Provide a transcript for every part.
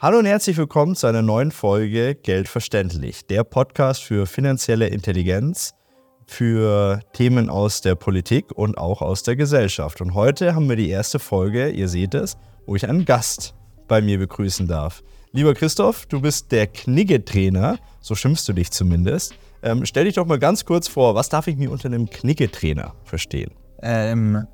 Hallo und herzlich willkommen zu einer neuen Folge Geld verständlich, der Podcast für finanzielle Intelligenz, für Themen aus der Politik und auch aus der Gesellschaft. Und heute haben wir die erste Folge, ihr seht es, wo ich einen Gast bei mir begrüßen darf. Lieber Christoph, du bist der Knigge-Trainer, so schimpfst du dich zumindest. Ähm, stell dich doch mal ganz kurz vor, was darf ich mir unter einem Knigge-Trainer verstehen? Ähm,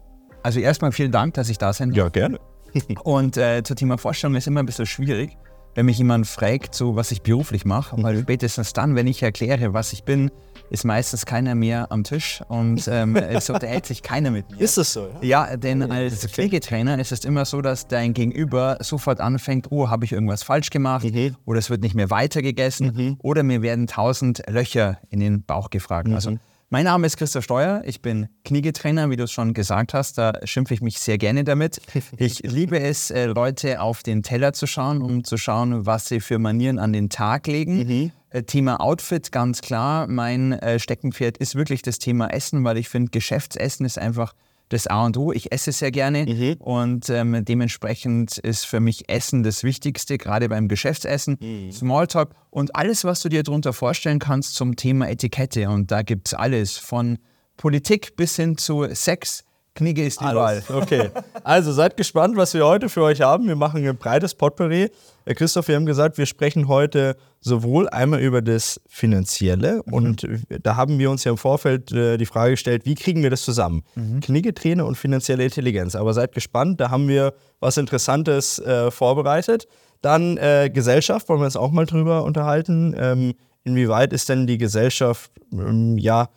also erstmal vielen Dank, dass ich da sein darf. Ja, gerne. Und äh, zum Thema Vorstellung ist immer ein bisschen schwierig, wenn mich jemand fragt, so was ich beruflich mache, weil spätestens dann, wenn ich erkläre, was ich bin, ist meistens keiner mehr am Tisch und ähm, es unterhält sich keiner mit mir. Ist das so? Ja, denn als Pflegetrainer ist es immer so, dass dein Gegenüber sofort anfängt, oh, habe ich irgendwas falsch gemacht Mhm. oder es wird nicht mehr weitergegessen oder mir werden tausend Löcher in den Bauch gefragt. Mhm. Also mein Name ist Christoph Steuer, ich bin Kniggetrainer, wie du es schon gesagt hast, da schimpfe ich mich sehr gerne damit. Ich liebe es, äh, Leute auf den Teller zu schauen, um zu schauen, was sie für Manieren an den Tag legen. Äh, Thema Outfit, ganz klar. Mein äh, Steckenpferd ist wirklich das Thema Essen, weil ich finde, Geschäftsessen ist einfach das A und O. Ich esse sehr gerne und ähm, dementsprechend ist für mich Essen das Wichtigste, gerade beim Geschäftsessen. Smalltalk und alles, was du dir darunter vorstellen kannst zum Thema Etikette. Und da gibt es alles von Politik bis hin zu Sex. Knigge ist überall. Alles. Okay. Also seid gespannt, was wir heute für euch haben. Wir machen ein breites Potpourri. Herr Christoph, wir haben gesagt, wir sprechen heute sowohl einmal über das Finanzielle und da haben wir uns ja im Vorfeld äh, die Frage gestellt, wie kriegen wir das zusammen? Kniggetrainer und finanzielle Intelligenz. Aber seid gespannt, da haben wir was Interessantes äh, vorbereitet. Dann äh, Gesellschaft, wollen wir uns auch mal drüber unterhalten. Ähm, inwieweit ist denn die Gesellschaft, ähm, ja,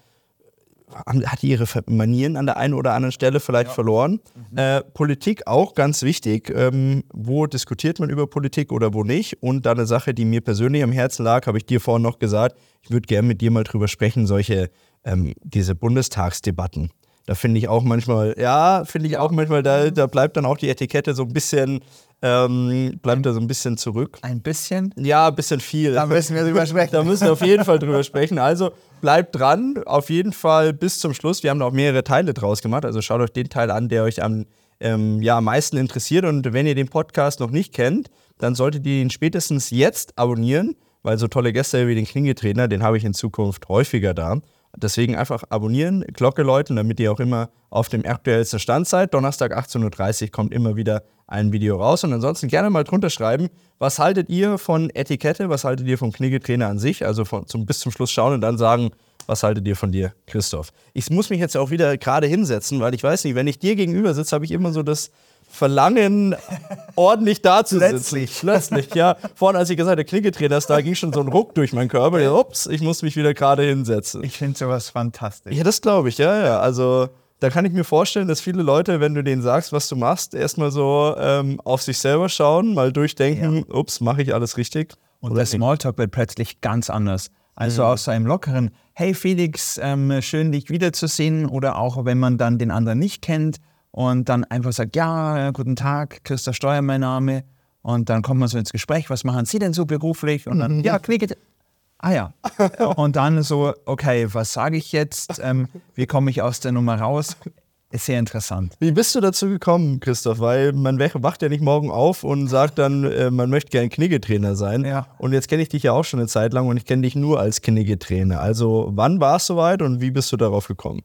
hat die ihre Manieren an der einen oder anderen Stelle vielleicht verloren. Äh, Politik auch ganz wichtig. Ähm, wo diskutiert man über Politik oder wo nicht? Und dann eine Sache, die mir persönlich am Herzen lag, habe ich dir vorhin noch gesagt. Ich würde gerne mit dir mal drüber sprechen, solche, ähm, diese Bundestagsdebatten. Da finde ich auch manchmal, ja, finde ich auch manchmal, da, da bleibt dann auch die Etikette so ein bisschen, ähm, bleibt da so ein bisschen zurück. Ein bisschen. Ja, ein bisschen viel. Da müssen wir drüber sprechen. Da müssen wir auf jeden Fall drüber sprechen. Also bleibt dran, auf jeden Fall bis zum Schluss. Wir haben da auch mehrere Teile draus gemacht. Also schaut euch den Teil an, der euch am, ähm, ja, am meisten interessiert. Und wenn ihr den Podcast noch nicht kennt, dann solltet ihr ihn spätestens jetzt abonnieren, weil so tolle Gäste wie den Klingetrainer, den habe ich in Zukunft häufiger da. Deswegen einfach abonnieren, Glocke läuten, damit ihr auch immer auf dem aktuellsten Stand seid. Donnerstag 18.30 Uhr kommt immer wieder ein Video raus. Und ansonsten gerne mal drunter schreiben, was haltet ihr von Etikette, was haltet ihr vom Kniggetrainer an sich? Also von, zum, bis zum Schluss schauen und dann sagen, was haltet ihr von dir, Christoph? Ich muss mich jetzt auch wieder gerade hinsetzen, weil ich weiß nicht, wenn ich dir gegenüber sitze, habe ich immer so das Verlangen, ordentlich da zu sitzen. Plötzlich. Plötzlich, ja. Vorhin, als ich gesagt habe, der Kniggetrainer ist da, ging schon so ein Ruck durch meinen Körper. Ja, ups, ich muss mich wieder gerade hinsetzen. Ich finde sowas fantastisch. Ja, das glaube ich, ja, ja. Also da kann ich mir vorstellen, dass viele Leute, wenn du denen sagst, was du machst, erstmal so ähm, auf sich selber schauen, mal durchdenken, ups, mache ich alles richtig? Und der Smalltalk wird plötzlich ganz anders. Also aus so einem lockeren, hey Felix, ähm, schön dich wiederzusehen. Oder auch wenn man dann den anderen nicht kennt und dann einfach sagt, ja, guten Tag, Christa Steuer mein Name. Und dann kommt man so ins Gespräch, was machen Sie denn so beruflich? Und dann, ja, Knigge. Ah ja. Und dann so, okay, was sage ich jetzt? Ähm, wie komme ich aus der Nummer raus? Ist sehr interessant. Wie bist du dazu gekommen, Christoph? Weil man wach- wacht ja nicht morgen auf und sagt dann, äh, man möchte gerne Kniggetrainer sein. Ja. Und jetzt kenne ich dich ja auch schon eine Zeit lang und ich kenne dich nur als Kniggetrainer. Also wann war es soweit und wie bist du darauf gekommen?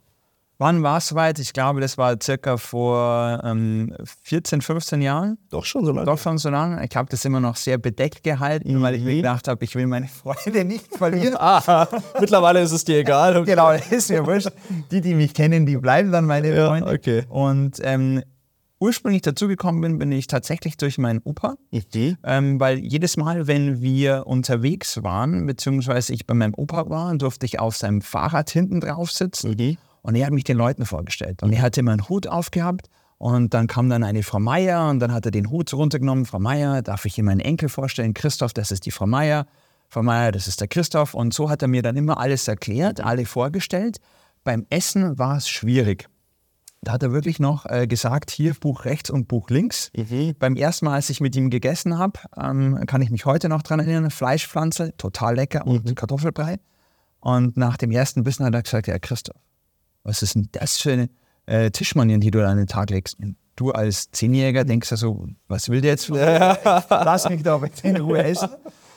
Wann war es soweit? Ich glaube, das war circa vor ähm, 14, 15 Jahren. Doch schon so lange. Doch schon so lange. Ich habe das immer noch sehr bedeckt gehalten, weil ich mir gedacht habe, ich will meine Freunde nicht verlieren. Ah, mittlerweile ist es dir egal. Okay. genau, ist mir wurscht. Die, die mich kennen, die bleiben dann meine Ja, Freunde. okay. Und ähm, ursprünglich dazugekommen bin, bin ich tatsächlich durch meinen Opa. Mhm. Ähm, weil jedes Mal, wenn wir unterwegs waren, beziehungsweise ich bei meinem Opa war, durfte ich auf seinem Fahrrad hinten drauf sitzen. Mhm. Und er hat mich den Leuten vorgestellt. Und er hatte immer einen Hut aufgehabt. Und dann kam dann eine Frau Meier und dann hat er den Hut runtergenommen. Frau Meier, darf ich Ihnen meinen Enkel vorstellen? Christoph, das ist die Frau Meier. Frau Meier, das ist der Christoph. Und so hat er mir dann immer alles erklärt, alle vorgestellt. Beim Essen war es schwierig. Da hat er wirklich noch äh, gesagt, hier Buch rechts und Buch links. Beim ersten Mal, als ich mit ihm gegessen habe, ähm, kann ich mich heute noch dran erinnern, Fleischpflanze, total lecker und Kartoffelbrei. Und nach dem ersten Bissen hat er gesagt, ja Christoph, was ist denn das für eine äh, Tischmanieren, die du da an den Tag legst? du als Zehnjähriger denkst ja so, was will der jetzt? Lass mich doch bitte in Ruhe essen.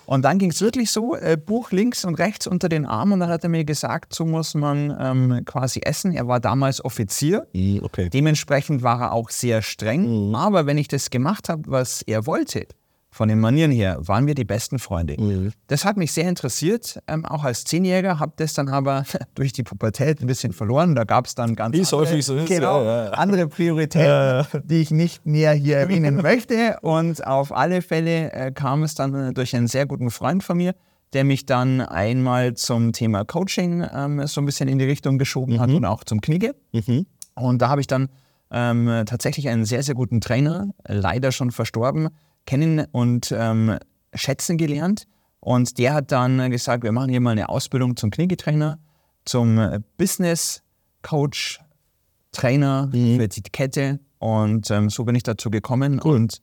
Und dann ging es wirklich so, äh, Buch links und rechts unter den Arm und dann hat er mir gesagt, so muss man ähm, quasi essen. Er war damals Offizier, Okay. dementsprechend war er auch sehr streng. Aber wenn ich das gemacht habe, was er wollte, von den Manieren her, waren wir die besten Freunde. Mhm. Das hat mich sehr interessiert, ähm, auch als Zehnjähriger, habe das dann aber durch die Pubertät ein bisschen verloren. Da gab es dann ganz es andere, häufig so ist, genau, ja, ja, ja. andere Prioritäten, die ich nicht näher hier erwähnen möchte. Und auf alle Fälle äh, kam es dann äh, durch einen sehr guten Freund von mir, der mich dann einmal zum Thema Coaching ähm, so ein bisschen in die Richtung geschoben hat und auch zum Knigge. Und da habe ich dann ähm, tatsächlich einen sehr, sehr guten Trainer, leider schon verstorben, kennen und ähm, schätzen gelernt. Und der hat dann gesagt, wir machen hier mal eine Ausbildung zum Kniggetrainer, zum äh, Business Coach, Trainer für die Kette. Und ähm, so bin ich dazu gekommen und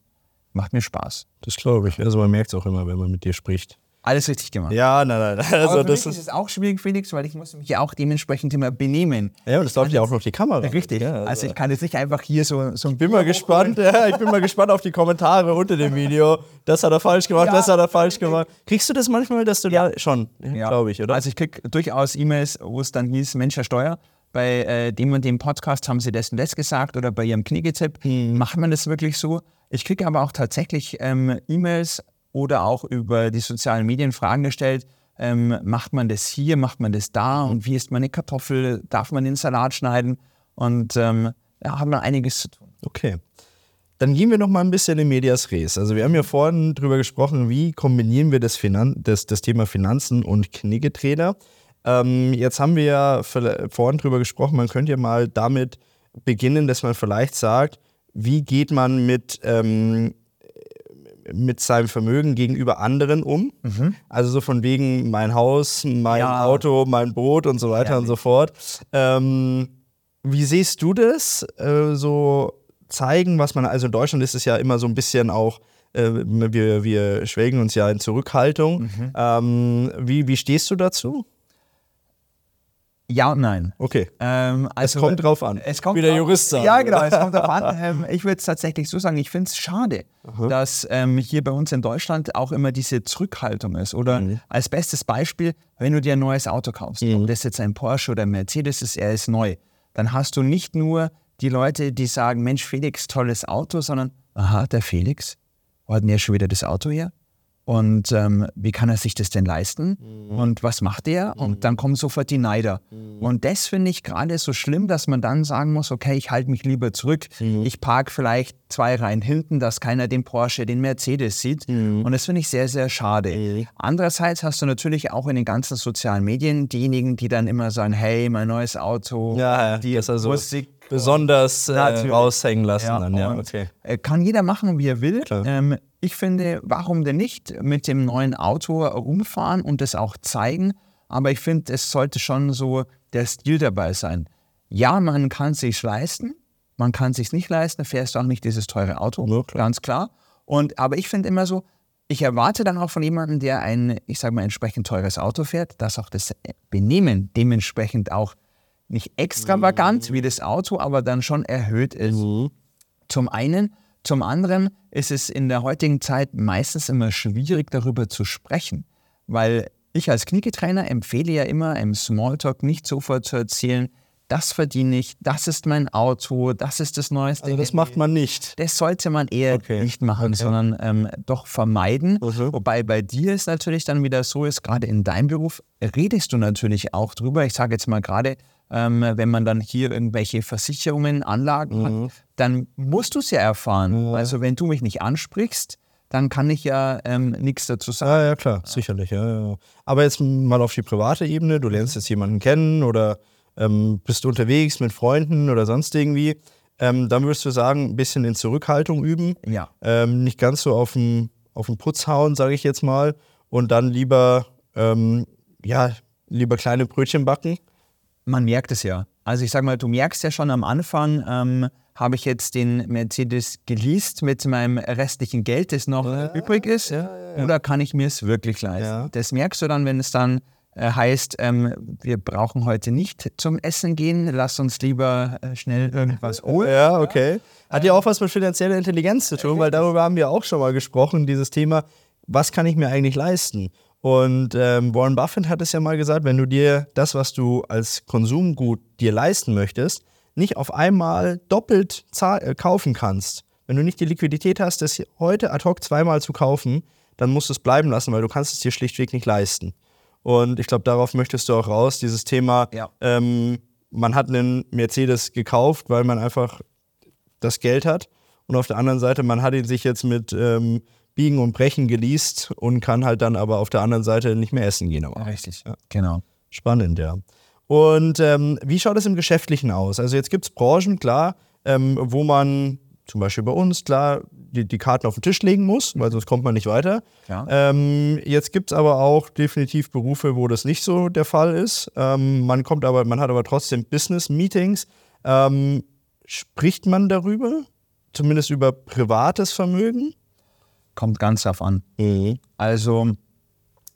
macht mir Spaß. Das glaube ich. Also man merkt es auch immer, wenn man mit dir spricht. Alles richtig gemacht. Ja, nein, nein. Aber Also für das mich ist es auch schwierig, Felix, weil ich muss mich ja auch dementsprechend immer benehmen. Ja, und das läuft ja auch noch die Kamera. Richtig. Ja, also ich kann jetzt nicht einfach hier so, so ein bin mal gespannt, ja, ich bin mal gespannt auf die Kommentare unter dem Video. Das hat er falsch gemacht, Ja, das hat er falsch gemacht. Kriegst du das manchmal, dass du da schon, Ja. glaube ich, oder? Also ich kriege durchaus E-Mails, wo es dann hieß, Mensch, Herr Steuer, bei äh, dem und dem Podcast haben Sie das und das gesagt oder bei Ihrem Kniegetipp. Macht man das wirklich so? Ich kriege aber auch tatsächlich ähm, E-Mails oder auch über die sozialen Medien Fragen gestellt. Ähm, macht man das hier, macht man das da und wie isst man eine Kartoffel, darf man den Salat schneiden? Und ähm, da haben wir einiges zu tun. Okay. Dann gehen wir noch mal ein bisschen in Medias Res. Also wir haben ja vorhin drüber gesprochen, wie kombinieren wir das, Finan das, das Thema Finanzen und Kniggetrainer. Ähm, jetzt haben wir ja vorhin drüber gesprochen, man könnte ja mal damit beginnen, dass man vielleicht sagt, wie geht man mit, ähm, mit seinem Vermögen gegenüber anderen um? Also so von wegen mein Haus, mein Ja. Auto, mein Boot und so weiter und so fort. Ähm, wie siehst du das? Äh, so zeigen, was man, also in Deutschland ist es ja immer so ein bisschen auch, äh, wir, wir schwelgen uns ja in Zurückhaltung. Ähm, wie, wie stehst du dazu? Ja und nein. Okay. Ähm, Es also, kommt drauf an. Es kommt Wie der Jurist sagt. Ja, genau, es kommt drauf an. Ähm, ich würde es tatsächlich so sagen, ich finde es schade, dass ähm, hier bei uns in Deutschland auch immer diese Zurückhaltung ist. Oder Mhm. als bestes Beispiel, wenn du dir ein neues Auto kaufst, ob das jetzt ein Porsche oder ein Mercedes ist, er ist neu, dann hast du nicht nur die Leute, die sagen, Mensch, Felix, tolles Auto, sondern, aha, der Felix, wo hat denn er schon wieder das Auto her? Und ähm, wie kann er sich das denn leisten? Und was macht er? Und dann kommen sofort die Neider. Und das finde ich gerade so schlimm, dass man dann sagen muss, okay, ich halte mich lieber zurück. Ich parke vielleicht zwei Reihen hinten, dass keiner den Porsche, den Mercedes sieht. Und das finde ich sehr, sehr schade. Andererseits hast du natürlich auch in den ganzen sozialen Medien diejenigen, die dann immer sagen, hey, mein neues Auto, Ja, die das also Musik besonders äh, raushängen lassen. dann, ja, okay. äh, Kann jeder machen, wie er will. Ähm, ich finde, warum denn nicht mit dem neuen Auto rumfahren und das auch zeigen? Aber ich finde, es sollte schon so der Stil dabei sein. Ja, man kann es sich leisten, man kann es sich nicht leisten, fährst du auch nicht dieses teure Auto, Ja, klar. ganz klar. Und, aber ich finde immer so, ich erwarte dann auch von jemandem, der ein, ich sage mal, entsprechend teures Auto fährt, dass auch das Benehmen dementsprechend auch nicht extravagant Mhm. wie das Auto, aber dann schon erhöht ist. Zum einen. Zum anderen ist es in der heutigen Zeit meistens immer schwierig, darüber zu sprechen, weil ich als Kniegetrainer empfehle ja immer im Smalltalk nicht sofort zu erzählen, das verdiene ich, das ist mein Auto, das ist das neueste. Also das macht man nicht. Das sollte man eher Okay. nicht machen, sondern ähm, doch vermeiden. Mhm. Wobei bei dir es natürlich dann wieder so ist, gerade in deinem Beruf redest du natürlich auch drüber. Ich sage jetzt mal gerade, ähm, wenn man dann hier irgendwelche Versicherungen, Anlagen Mhm. hat, dann musst du es ja erfahren. Also wenn du mich nicht ansprichst, dann kann ich ja ähm, nichts dazu sagen. Ja, ja, klar, sicherlich. Ja, ja. Aber jetzt mal auf die private Ebene. Du lernst jetzt jemanden kennen oder ähm, bist unterwegs mit Freunden oder sonst irgendwie. Ähm, dann würdest du sagen, ein bisschen in Zurückhaltung üben. Ja. Ähm, nicht ganz so auf den, auf den Putz hauen, sage ich jetzt mal. Und dann lieber, ähm, ja, lieber kleine Brötchen backen. Man merkt es ja. Also ich sag mal, du merkst ja schon am Anfang, ähm, habe ich jetzt den Mercedes geleast mit meinem restlichen Geld, das noch übrig ist, oder kann ich mir es wirklich leisten? Ja. Das merkst du dann, wenn es dann Äh, heißt, ähm, wir brauchen heute nicht zum Essen gehen. Lass uns lieber äh, schnell irgendwas holen. Ja, okay. Hat ja auch was mit finanzieller Intelligenz zu tun, weil darüber haben wir auch schon mal gesprochen, dieses Thema, was kann ich mir eigentlich leisten? Und ähm, Warren Buffett hat es ja mal gesagt, wenn du dir das, was du als Konsumgut dir leisten möchtest, nicht auf einmal doppelt äh, kaufen kannst, wenn du nicht die Liquidität hast, das heute ad hoc zweimal zu kaufen, dann musst du es bleiben lassen, weil du kannst es dir schlichtweg nicht leisten. Und ich glaube, darauf möchtest du auch raus, dieses Thema, ja. ähm, man hat einen Mercedes gekauft, weil man einfach das Geld hat. Und auf der anderen Seite, man hat ihn sich jetzt mit ähm, Biegen und Brechen geleast und kann halt dann aber auf der anderen Seite nicht mehr essen gehen. Aber. Richtig, ja. genau. Spannend, ja. Und ähm, wie schaut es im Geschäftlichen aus? Also jetzt gibt es Branchen, klar, ähm, wo man zum Beispiel bei uns, klar, die, die Karten auf den Tisch legen muss, weil sonst kommt man nicht weiter. Ja. Ähm, jetzt gibt es aber auch definitiv Berufe, wo das nicht so der Fall ist. Ähm, man kommt aber, man hat aber trotzdem Business-Meetings. Ähm, spricht man darüber? Zumindest über privates Vermögen? Kommt ganz darauf an. Mhm. Also,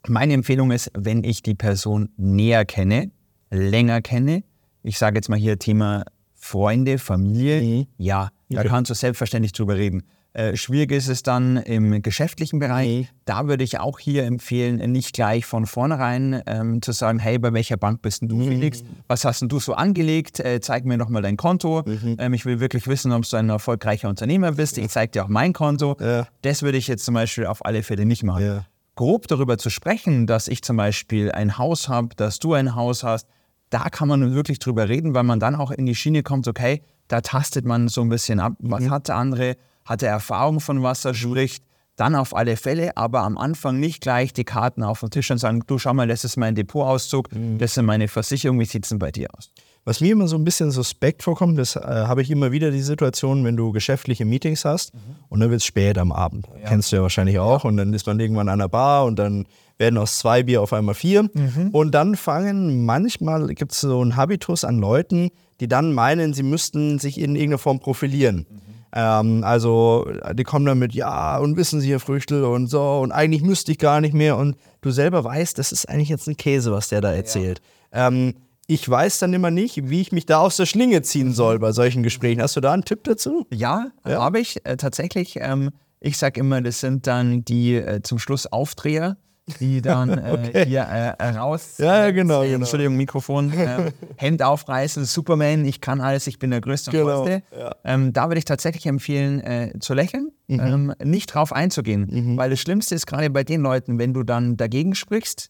meine Empfehlung ist, wenn ich die Person näher kenne, länger kenne, ich sage jetzt mal hier Thema Freunde, Familie, mhm. ja, da okay. kannst du selbstverständlich drüber reden. Äh, schwierig ist es dann im geschäftlichen Bereich. Mhm. Da würde ich auch hier empfehlen, nicht gleich von vornherein ähm, zu sagen, hey, bei welcher Bank bist du, mhm. Felix? Was hast denn du so angelegt? Äh, zeig mir doch mal dein Konto. Mhm. Ähm, ich will wirklich wissen, ob du ein erfolgreicher Unternehmer bist. Ich zeige dir auch mein Konto. Ja. Das würde ich jetzt zum Beispiel auf alle Fälle nicht machen. Ja. Grob darüber zu sprechen, dass ich zum Beispiel ein Haus habe, dass du ein Haus hast, da kann man wirklich drüber reden, weil man dann auch in die Schiene kommt, okay, da tastet man so ein bisschen ab, was mhm. hat der andere, hat er Erfahrung von was er spricht, dann auf alle Fälle, aber am Anfang nicht gleich die Karten auf den Tisch und sagen, du schau mal, das ist mein Depotauszug, mhm. das sind meine Versicherungen, wie sieht es denn bei dir aus? Was mir immer so ein bisschen suspekt vorkommt, das äh, habe ich immer wieder die Situation, wenn du geschäftliche Meetings hast mhm. und dann wird es spät am Abend. Ja. Kennst du ja wahrscheinlich auch. Ja. Und dann ist man irgendwann an der Bar und dann werden aus zwei Bier auf einmal vier. Mhm. Und dann fangen manchmal, gibt es so einen Habitus an Leuten, die dann meinen, sie müssten sich in irgendeiner Form profilieren. Mhm. Ähm, also die kommen dann mit, ja, und wissen Sie, Herr Früchtel und so, und eigentlich müsste ich gar nicht mehr. Und du selber weißt, das ist eigentlich jetzt ein Käse, was der da erzählt. Ja. Ähm, ich weiß dann immer nicht, wie ich mich da aus der Schlinge ziehen soll bei solchen Gesprächen. Hast du da einen Tipp dazu? Ja, ja? habe ich äh, tatsächlich. Ähm, ich sage immer, das sind dann die äh, zum Schluss Aufdreher die dann äh, okay. hier äh, raus. Ja, ja genau, äh, genau. Entschuldigung, Mikrofon. Äh, Hemd aufreißen, Superman, ich kann alles, ich bin der Größte und genau. Größte. Ja. Ähm, da würde ich tatsächlich empfehlen, äh, zu lächeln, mhm. ähm, nicht drauf einzugehen. Mhm. Weil das Schlimmste ist gerade bei den Leuten, wenn du dann dagegen sprichst,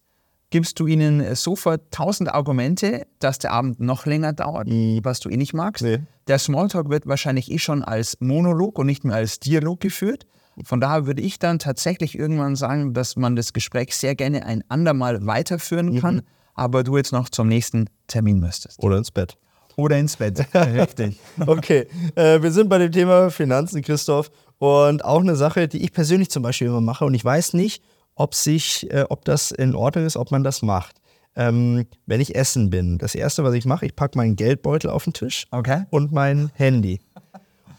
gibst du ihnen sofort tausend Argumente, dass der Abend noch länger dauert, mhm. was du eh nicht magst. Nee. Der Smalltalk wird wahrscheinlich eh schon als Monolog und nicht mehr als Dialog geführt. Von daher würde ich dann tatsächlich irgendwann sagen, dass man das Gespräch sehr gerne ein andermal weiterführen mhm. kann, mhm. aber du jetzt noch zum nächsten Termin müsstest. Oder ins Bett. Oder ins Bett, richtig. okay, äh, wir sind bei dem Thema Finanzen, Christoph. Und auch eine Sache, die ich persönlich zum Beispiel immer mache und ich weiß nicht, ob, sich, äh, ob das in Ordnung ist, ob man das macht. Ähm, wenn ich essen bin, das Erste, was ich mache, ich packe meinen Geldbeutel auf den Tisch okay. und mein Handy.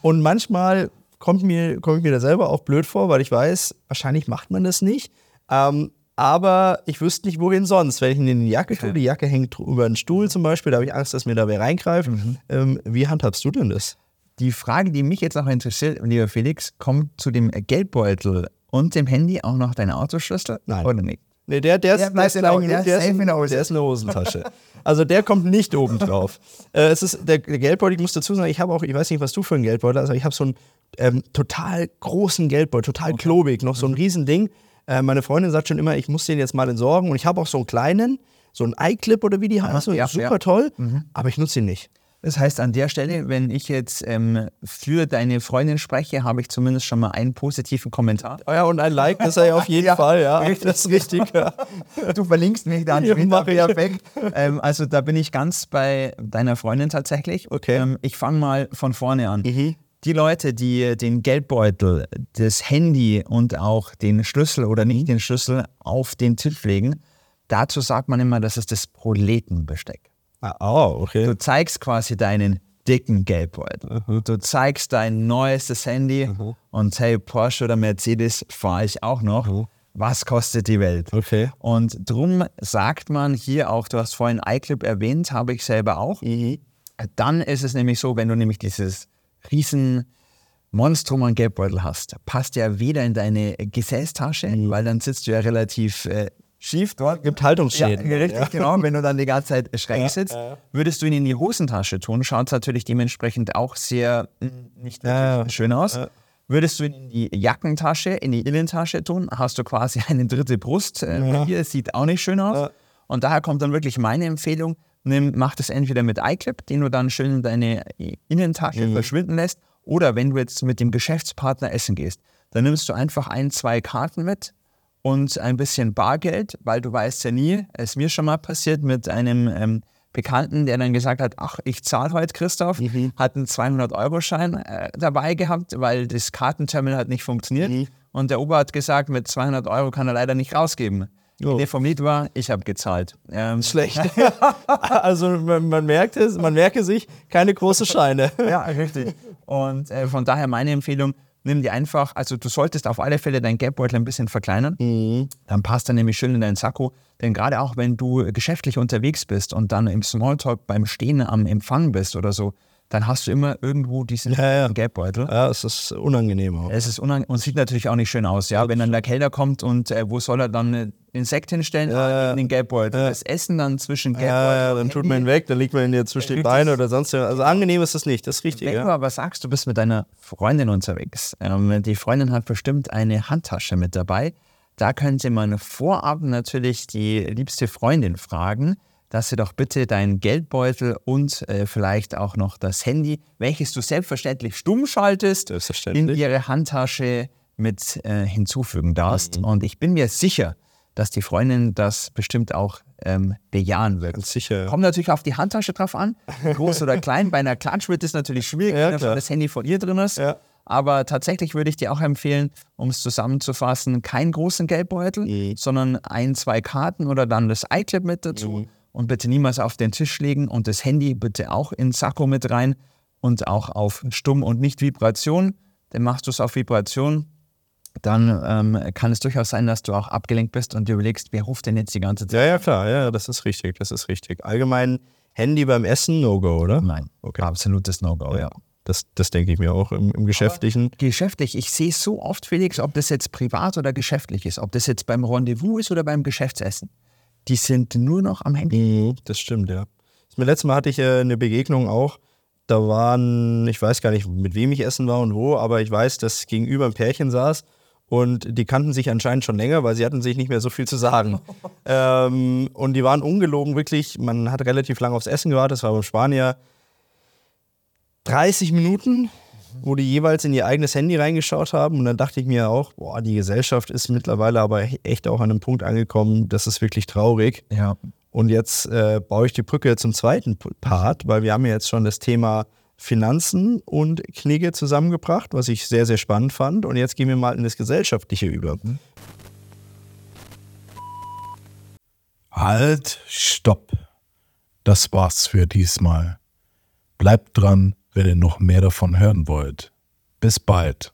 Und manchmal kommt mir, kommt mir da selber auch blöd vor, weil ich weiß, wahrscheinlich macht man das nicht. Ähm, aber ich wüsste nicht, wohin sonst. Wenn ich in die Jacke tue, die Jacke hängt über einen Stuhl zum Beispiel, da habe ich Angst, dass mir da wer reingreift. Mhm. Ähm, wie handhabst du denn das? Die Frage, die mich jetzt noch interessiert, lieber Felix, kommt zu dem Geldbeutel und dem Handy auch noch deine Autoschlüssel? Nein. Oder nicht? Nee, der, der, der, ist, der, der, der, der, ist, der ist eine Hosentasche. Also der kommt nicht oben drauf. äh, es ist, der, der Geldbeutel, ich muss dazu sagen, ich habe auch, ich weiß nicht, was du für einen Geldbeutel hast, aber ich habe so einen ähm, total großen Geldbeutel, total okay. klobig, noch so ein mhm. Riesending. Äh, meine Freundin sagt schon immer, ich muss den jetzt mal entsorgen. Und ich habe auch so einen kleinen, so einen iClip oder wie die heißen, ja, super ja. toll, mhm. aber ich nutze ihn nicht. Das heißt, an der Stelle, wenn ich jetzt ähm, für deine Freundin spreche, habe ich zumindest schon mal einen positiven Kommentar. Oh ja, und ein Like, das ist ja auf jeden ja, Fall, ja. Richtig. Das ist richtig. Ja. Du verlinkst mich dann ich. perfekt. Ähm, also da bin ich ganz bei deiner Freundin tatsächlich. Okay. Ähm, ich fange mal von vorne an. Mhm. Die Leute, die den Geldbeutel, das Handy und auch den Schlüssel oder nicht den Schlüssel auf den Tisch legen, dazu sagt man immer, das ist das Proletenbesteck. Ah, oh, okay. Du zeigst quasi deinen dicken Geldbeutel. Mhm. Du zeigst dein neuestes Handy mhm. und hey, Porsche oder Mercedes fahre ich auch noch. Mhm. was kostet die Welt? Okay. Und drum sagt man hier auch, du hast vorhin iClip erwähnt, habe ich selber auch. Mhm. Dann ist es nämlich so, wenn du nämlich dieses riesen Monstrum an Geldbeutel hast, passt ja weder in deine Gesäßtasche, Mhm. weil dann sitzt du ja relativ äh, schief dort. Gibt Ja, Haltungsschäden. richtig, genau. Wenn du dann die ganze Zeit schräg sitzt, würdest du ihn in die Hosentasche tun, schaut es natürlich dementsprechend auch sehr mm, nicht wirklich Ja, ja. schön aus. Würdest du ihn in die Jackentasche, in die Innentasche tun, hast du quasi eine dritte Brust. Äh, Hier sieht auch nicht schön aus. Und daher kommt dann wirklich meine Empfehlung, nimm, mach das entweder mit iClip, den du dann schön in deine Innentasche Mhm. verschwinden lässt, oder wenn du jetzt mit dem Geschäftspartner essen gehst, dann nimmst du einfach ein, zwei Karten mit und ein bisschen Bargeld, weil du weißt ja nie, es ist mir schon mal passiert mit einem ähm, Bekannten, der dann gesagt hat, ach, ich zahle heute, Christoph, hat einen 200-Euro-Schein äh, dabei gehabt, weil das Kartenterminal hat nicht funktioniert. Und der Ober hat gesagt, mit 200 Euro kann er leider nicht rausgeben. Oh. Idee vom Lied war, ich habe gezahlt. Ähm, Schlecht. also man, man merkt es, man merke sich, keine große Scheine. Ja, richtig. Und äh, von daher meine Empfehlung, nimm dir einfach, also du solltest auf alle Fälle deinen Geldbeutel ein bisschen verkleinern. Dann passt er nämlich schön in deinen Sakko. Denn gerade auch wenn du geschäftlich unterwegs bist und dann im Smalltalk beim Stehen am Empfang bist oder so, dann hast du immer irgendwo diesen Ja, ja. Geldbeutel. Ja, es ist unangenehm auch. Es ist unang und sieht natürlich auch nicht schön aus, ja. Wenn dann der Kellner kommt und äh, wo soll er dann äh, den Sekt hinstellen? Ja. In den Geldbeutel. Das Essen dann zwischen Geldbeutel Ja, dann tut man ihn weg, dann liegt man ihn jetzt zwischen die Richtig. Beine oder sonst was. Also angenehm ist das nicht, das ist richtig. Wenn du aber sagst, du bist mit deiner Freundin unterwegs, ähm, die Freundin hat bestimmt eine Handtasche mit dabei, da könnte man vorab natürlich die liebste Freundin fragen, dass sie doch bitte deinen Geldbeutel und äh, vielleicht auch noch das Handy, welches du selbstverständlich stumm schaltest, in ihre Handtasche mit äh, hinzufügen darfst. Und ich bin mir sicher, dass die Freundin das bestimmt auch ähm, bejahen wird. Ganz sicher. Kommt natürlich auf die Handtasche drauf an, groß oder klein. Bei einer Klatsch wird es natürlich schwierig, Ja, wenn das Handy von ihr drin ist. Ja. Aber tatsächlich würde ich dir auch empfehlen, um es zusammenzufassen, keinen großen Geldbeutel, Mhm. sondern ein, zwei Karten oder dann das iClip mit dazu. Mhm. Und bitte niemals auf den Tisch legen und das Handy bitte auch in Sakko mit rein und auch auf Stumm und nicht Vibration. Denn machst du es auf Vibration, dann ähm, kann es durchaus sein, dass du auch abgelenkt bist und dir überlegst, wer ruft denn jetzt die ganze Zeit? Ja, ja, klar, ja, das ist richtig, das ist richtig. Allgemein Handy beim Essen, No-Go, oder? Nein, Okay. absolutes No-Go, ja. Das, das denke ich mir auch im, im Geschäftlichen. Geschäftlich, ich sehe so oft, Felix, ob das jetzt privat oder geschäftlich ist, ob das jetzt beim Rendezvous ist oder beim Geschäftsessen. Die sind nur noch am Handy. Mhm, das stimmt, ja. Das letztes Mal hatte ich äh, eine Begegnung auch. Da waren, ich weiß gar nicht, mit wem ich essen war und wo, aber ich weiß, dass gegenüber ein Pärchen saß und die kannten sich anscheinend schon länger, weil sie hatten sich nicht mehr so viel zu sagen. ähm, und die waren ungelogen wirklich, man hat relativ lange aufs Essen gewartet, das war beim Spanier. 30 Minuten, wo die jeweils in ihr eigenes Handy reingeschaut haben. Und dann dachte ich mir auch, boah, die Gesellschaft ist mittlerweile aber echt auch an einem Punkt angekommen, das ist wirklich traurig. Ja. Und jetzt äh, baue ich die Brücke zum zweiten Part, weil wir haben ja jetzt schon das Thema Finanzen und Knigge zusammengebracht, was ich sehr, sehr spannend fand. Und jetzt gehen wir mal in das Gesellschaftliche über. Halt, stopp. Das war's für diesmal. Bleibt dran, wenn ihr noch mehr davon hören wollt. Bis bald.